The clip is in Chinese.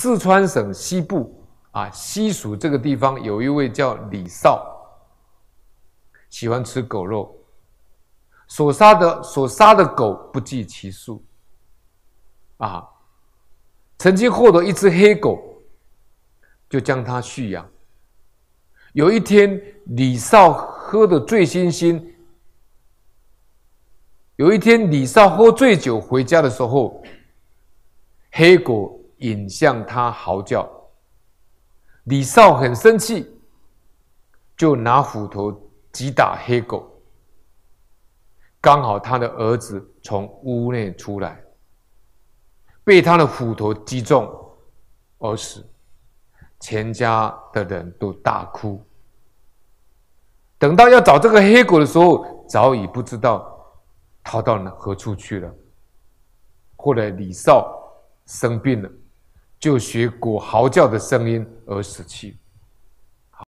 四川省西部啊，西蜀这个地方有一位叫李少，喜欢吃狗肉，所杀的所杀的狗不计其数，啊，曾经获得一只黑狗，就将它驯养。有一天，李绍喝得醉醺醺。有一天，李绍喝醉酒回家的时候，黑狗引向他嚎叫。李少很生气，就拿斧头击打黑狗。刚好他的儿子从屋内出来，被他的斧头击中而死，全家的人都大哭。等到要找这个黑狗的时候，早已不知道逃到哪何处去了。后来李少生病了，就学狗嚎叫的声音而死去。